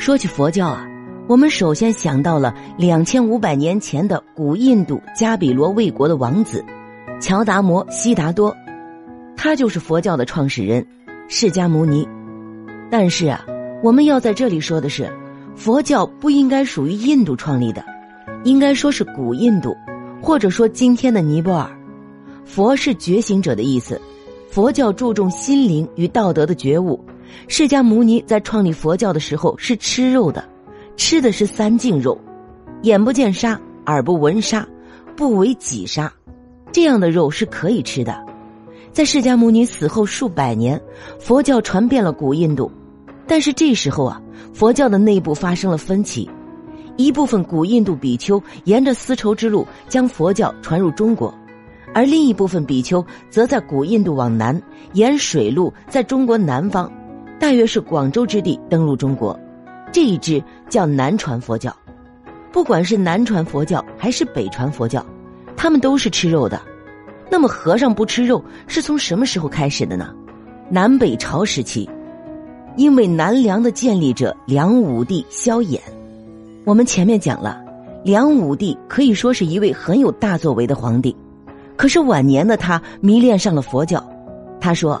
说起佛教啊，我们首先想到了两千五百年前的古印度加比罗卫国的王子乔达摩悉达多，他就是佛教的创始人释迦牟尼。但是啊，我们要在这里说的是，佛教不应该属于印度创立的，应该说是古印度，或者说今天的尼泊尔。佛是觉醒者的意思，佛教注重心灵与道德的觉悟。释迦牟尼在创立佛教的时候是吃肉的，吃的是三净肉，眼不见杀，耳不闻杀，不为己杀，这样的肉是可以吃的。在释迦牟尼死后数百年，佛教传遍了古印度，但是这时候啊，佛教的内部发生了分歧，一部分古印度比丘沿着丝绸之路将佛教传入中国。而另一部分比丘则在古印度往南，沿水路在中国南方，大约是广州之地登陆中国。这一支叫南传佛教。不管是南传佛教还是北传佛教，他们都是吃肉的。那么和尚不吃肉是从什么时候开始的呢？南北朝时期，因为南梁的建立者梁武帝萧衍。我们前面讲了，梁武帝可以说是一位很有大作为的皇帝。可是晚年的他迷恋上了佛教，他说：“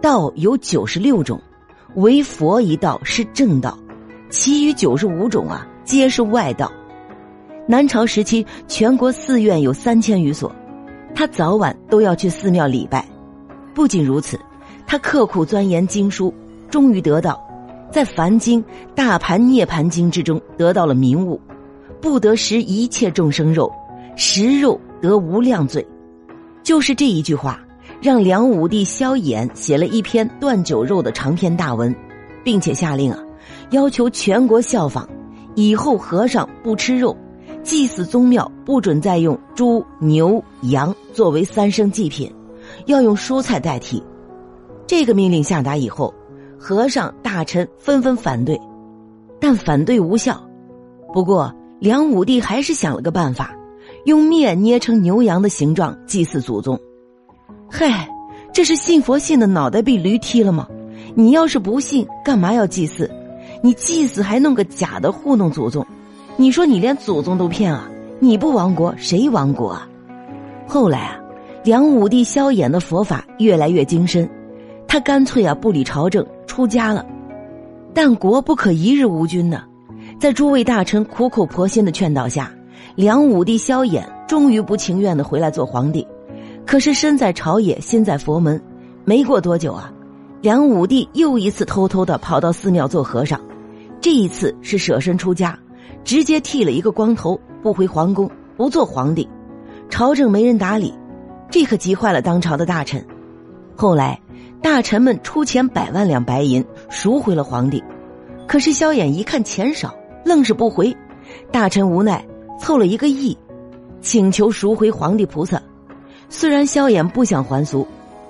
道有九十六种，唯佛一道是正道，其余九十五种啊，皆是外道。”南朝时期，全国寺院有三千余所，他早晚都要去寺庙礼拜。不仅如此，他刻苦钻研经书，终于得到在《梵经·大盘涅盘经》之中得到了明悟：不得食一切众生肉，食肉得无量罪。就是这一句话，让梁武帝萧衍写了一篇断酒肉的长篇大文，并且下令啊，要求全国效仿，以后和尚不吃肉，祭祀宗庙不准再用猪、牛、羊作为三牲祭品，要用蔬菜代替。这个命令下达以后，和尚大臣纷纷反对，但反对无效。不过梁武帝还是想了个办法。用面捏成牛羊的形状祭祀祖宗，嗨，这是信佛信的脑袋被驴踢了吗？你要是不信，干嘛要祭祀？你祭祀还弄个假的糊弄祖宗，你说你连祖宗都骗啊？你不亡国谁亡国啊？后来啊，梁武帝萧衍的佛法越来越精深，他干脆啊不理朝政出家了。但国不可一日无君呢，在诸位大臣苦口婆心的劝导下。梁武帝萧衍终于不情愿的回来做皇帝，可是身在朝野心在佛门，没过多久啊，梁武帝又一次偷偷的跑到寺庙做和尚，这一次是舍身出家，直接剃了一个光头，不回皇宫，不做皇帝，朝政没人打理，这可急坏了当朝的大臣。后来大臣们出钱百万两白银赎回了皇帝，可是萧衍一看钱少，愣是不回，大臣无奈。凑了一个亿，请求赎回皇帝菩萨。虽然萧衍不想还俗，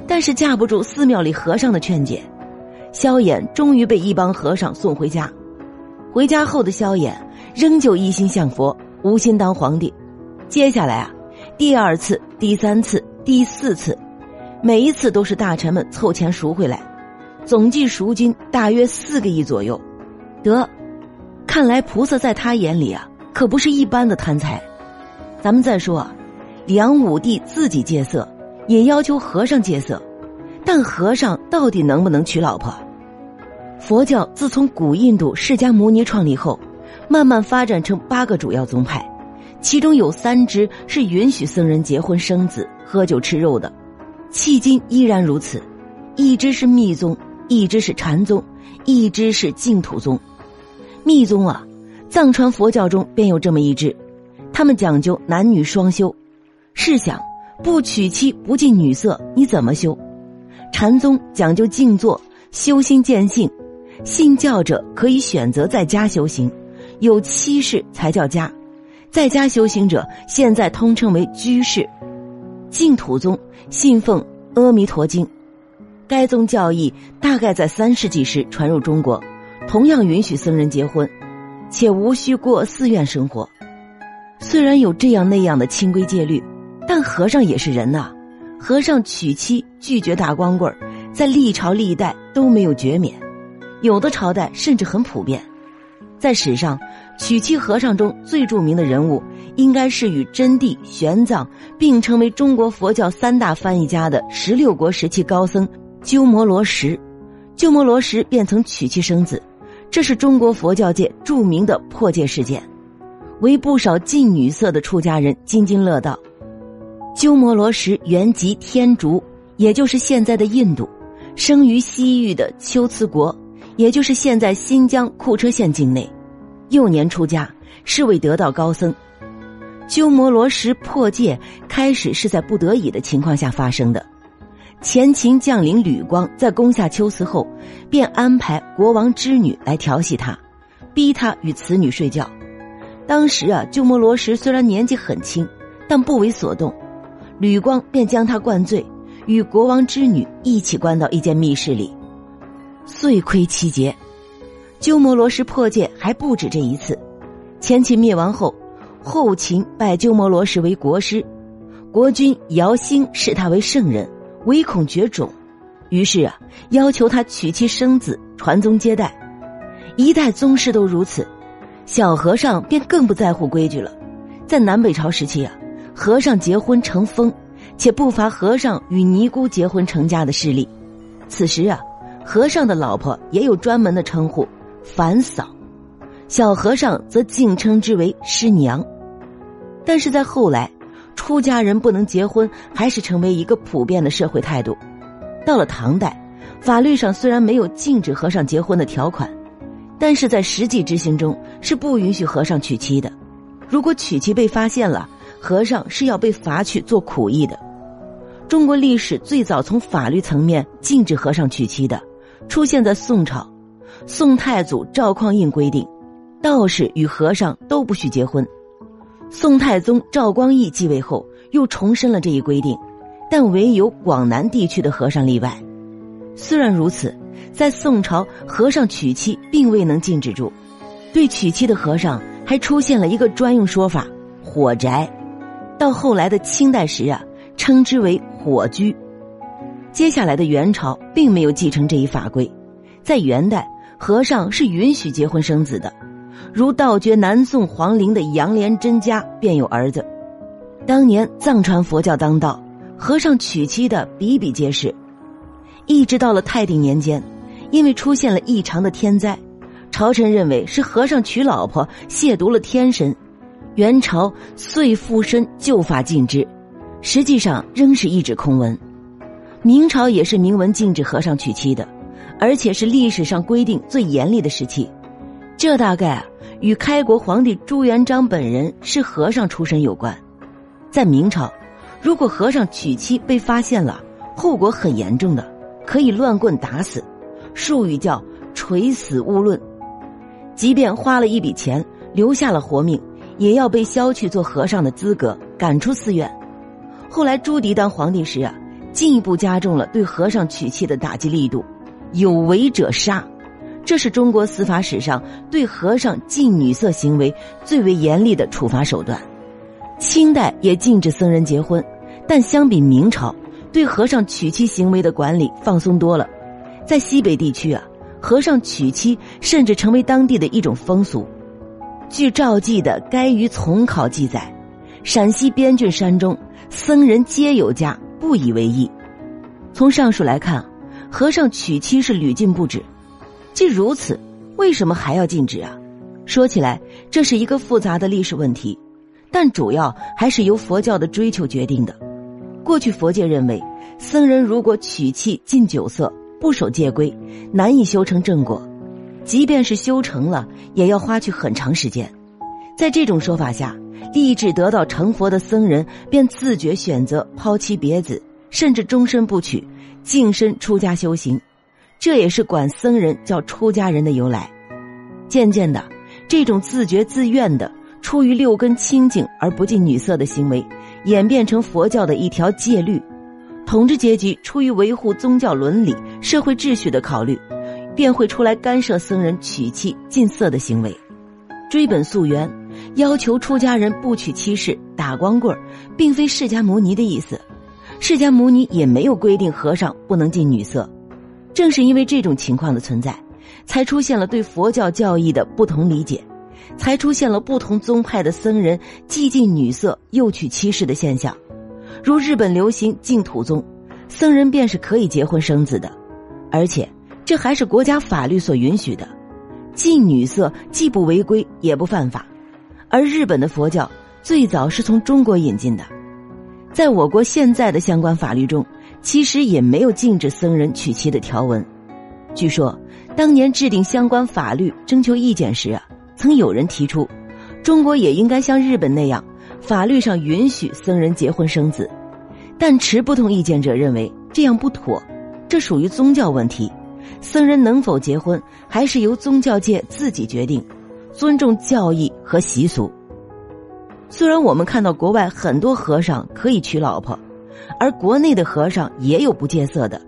但是架不住寺庙里和尚的劝解，萧衍终于被一帮和尚送回家。回家后的萧衍仍旧一心向佛，无心当皇帝。接下来啊，第二次、第三次、第四次，每一次都是大臣们凑钱赎回来，总计赎金大约四个亿左右。得，看来菩萨在他眼里啊。可不是一般的贪财，咱们再说啊，梁武帝自己戒色，也要求和尚戒色，但和尚到底能不能娶老婆？佛教自从古印度释迦牟尼创立后，慢慢发展成八个主要宗派，其中有三支是允许僧人结婚生子、喝酒吃肉的，迄今依然如此。一支是密宗，一支是禅宗，一支是净土宗。密宗啊。藏传佛教中便有这么一支，他们讲究男女双修。试想，不娶妻不近女色，你怎么修？禅宗讲究静坐，修心见性。信教者可以选择在家修行，有妻室才叫家。在家修行者现在通称为居士。净土宗信奉《阿弥陀经》，该宗教义大概在三世纪时传入中国，同样允许僧人结婚。且无需过寺院生活，虽然有这样那样的清规戒律，和尚也是人呐。和尚娶妻拒绝打光棍在历朝历代都没有绝免，有的朝代甚至很普遍。在史上，娶妻和尚中最著名的人物，应该是与真谛、玄奘并称为中国佛教三大翻译家的十六国时期高僧鸠摩罗什。鸠摩罗什便曾娶妻生子，这是中国佛教界著名的破戒事件，为不少近女色的出家人津津乐道。鸠摩罗什原籍天竺，也就是现在的印度，生于西域的龟兹国，也就是现在新疆库车县境内。幼年出家，是为得道高僧。鸠摩罗什破戒开始是在不得已的情况下发生的。前秦将领吕光在攻下龟兹后，便安排国王之女来调戏他，逼他与此女睡觉。当时啊，鸠摩罗什虽然年纪很轻，但不为所动。吕光便将他灌醉，与国王之女一起关到一间密室里。遂亏七劫，鸠摩罗什破戒还不止这一次。前秦灭亡后，后秦拜鸠摩罗什为国师，国君姚兴视他为圣人，唯恐绝种，于是啊，要求他娶妻生子，传宗接代。一代宗师都如此，小和尚便更不在乎规矩了。在南北朝时期啊。和尚结婚成风，且不乏和尚与尼姑结婚成家的事例。此时啊，和尚的老婆也有专门的称呼“凡嫂”，小和尚则竟称之为“师娘”。但是在后来，出家人不能结婚还是成为一个普遍的社会态度。到了唐代，法律上虽然没有禁止和尚结婚的条款，但是在实际执行中是不允许和尚娶妻的。如果娶妻被发现了，和尚是要被罚去做苦役的。中国历史最早从法律层面禁止和尚娶妻的，出现在宋朝。宋太祖赵匡胤规定，道士与和尚都不许结婚。宋太宗赵光义继位后，又重申了这一规定，但唯有广南地区的和尚例外。虽然如此，在宋朝，和尚娶妻并未能禁止住，对娶妻的和尚还出现了一个专用说法“火宅”。到后来的清代时啊，称之为火居。接下来的元朝并没有继承这一法规，在元代，和尚是允许结婚生子的，如道觉南宋皇陵的杨莲真家便有儿子。当年藏传佛教当道，和尚娶妻的比比皆是。一直到了泰定年间，因为出现了异常的天灾，朝臣认为是和尚娶老婆亵渎了天神。元朝遂附身旧法禁之，实际上仍是一纸空文。明朝也是明文禁止和尚娶妻的，而且是历史上规定最严厉的时期。这大概啊与开国皇帝朱元璋本人是和尚出身有关。在明朝，如果和尚娶妻被发现了，后果很严重的，可以乱棍打死，术语叫“垂死勿论”。即便花了一笔钱，留下了活命。也要被削去做和尚的资格，赶出寺院。后来朱棣当皇帝时啊，进一步加重了对和尚娶妻的打击力度，有违者杀。这是中国司法史上对和尚近女色行为最为严厉的处罚手段。清代也禁止僧人结婚，但相比明朝，对和尚娶妻行为的管理放松多了。在西北地区啊，和尚娶妻甚至成为当地的一种风俗。据赵记的《该于从考》记载，陕西边郡山中僧人皆有家，不以为意。从上述来看，和尚娶妻是屡禁不止。既如此，为什么还要禁止啊？说起来，这是一个复杂的历史问题，但主要还是由佛教的追求决定的。过去佛界认为，僧人如果娶妻禁酒色，不守戒规，难以修成正果。即便是修成了，也要花去很长时间。在这种说法下，立志得到成佛的僧人便自觉选择抛妻别子，甚至终身不娶，净身出家修行。这也是管僧人叫出家人的由来。渐渐的，这种自觉自愿的、出于六根清净而不近女色的行为，演变成佛教的一条戒律。统治阶级出于维护宗教伦理、社会秩序的考虑。便会出来干涉僧人娶妻近色的行为，追本溯源，要求出家人不娶妻室、打光棍并非释迦牟尼的意思。释迦牟尼也没有规定和尚不能近女色。正是因为这种情况的存在，才出现了对佛教教义的不同理解，才出现了不同宗派的僧人既近女色又娶妻室的现象。如日本流行净土宗，僧人便是可以结婚生子的，而且这还是国家法律所允许的。近女色既不违规也不犯法，而日本的佛教最早是从中国引进的，在我国现在的相关法律中，其实也没有禁止僧人娶妻的条文。据说，当年制定相关法律征求意见时啊，曾有人提出，中国也应该像日本那样，法律上允许僧人结婚生子。但持不同意见者认为这样不妥，这属于宗教问题，僧人能否结婚还是由宗教界自己决定，尊重教义和习俗。虽然我们看到国外很多和尚可以娶老婆，而国内的和尚也有不戒色的。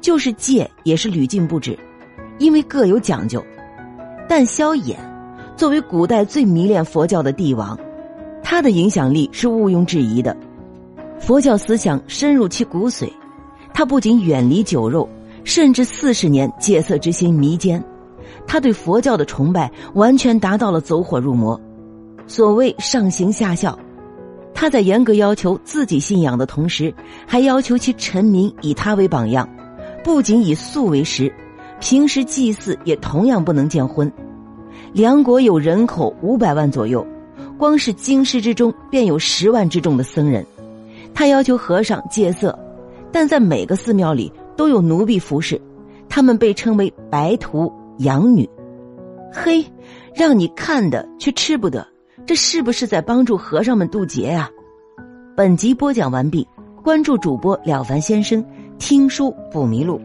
就是戒也是屡禁不止，因为各有讲究。但萧衍作为古代最迷恋佛教的帝王，他的影响力是毋庸置疑的。佛教思想深入其骨髓，他不仅远离酒肉，甚至四十年戒色之心弥坚。他对佛教的崇拜完全达到了走火入魔。所谓上行下效，他在严格要求自己信仰的同时，还要求其臣民以他为榜样。不仅以素为食，平时祭祀也同样不能见荤。梁国有人口五百万左右，光是京师之中便有十万之众的僧人。他要求和尚戒色，但在每个寺庙里都有奴婢服侍，他们被称为白徒养女。嘿，让你看的却吃不得，这是不是在帮助和尚们渡劫呀？本集播讲完毕，关注主播了凡先生。听书不迷路。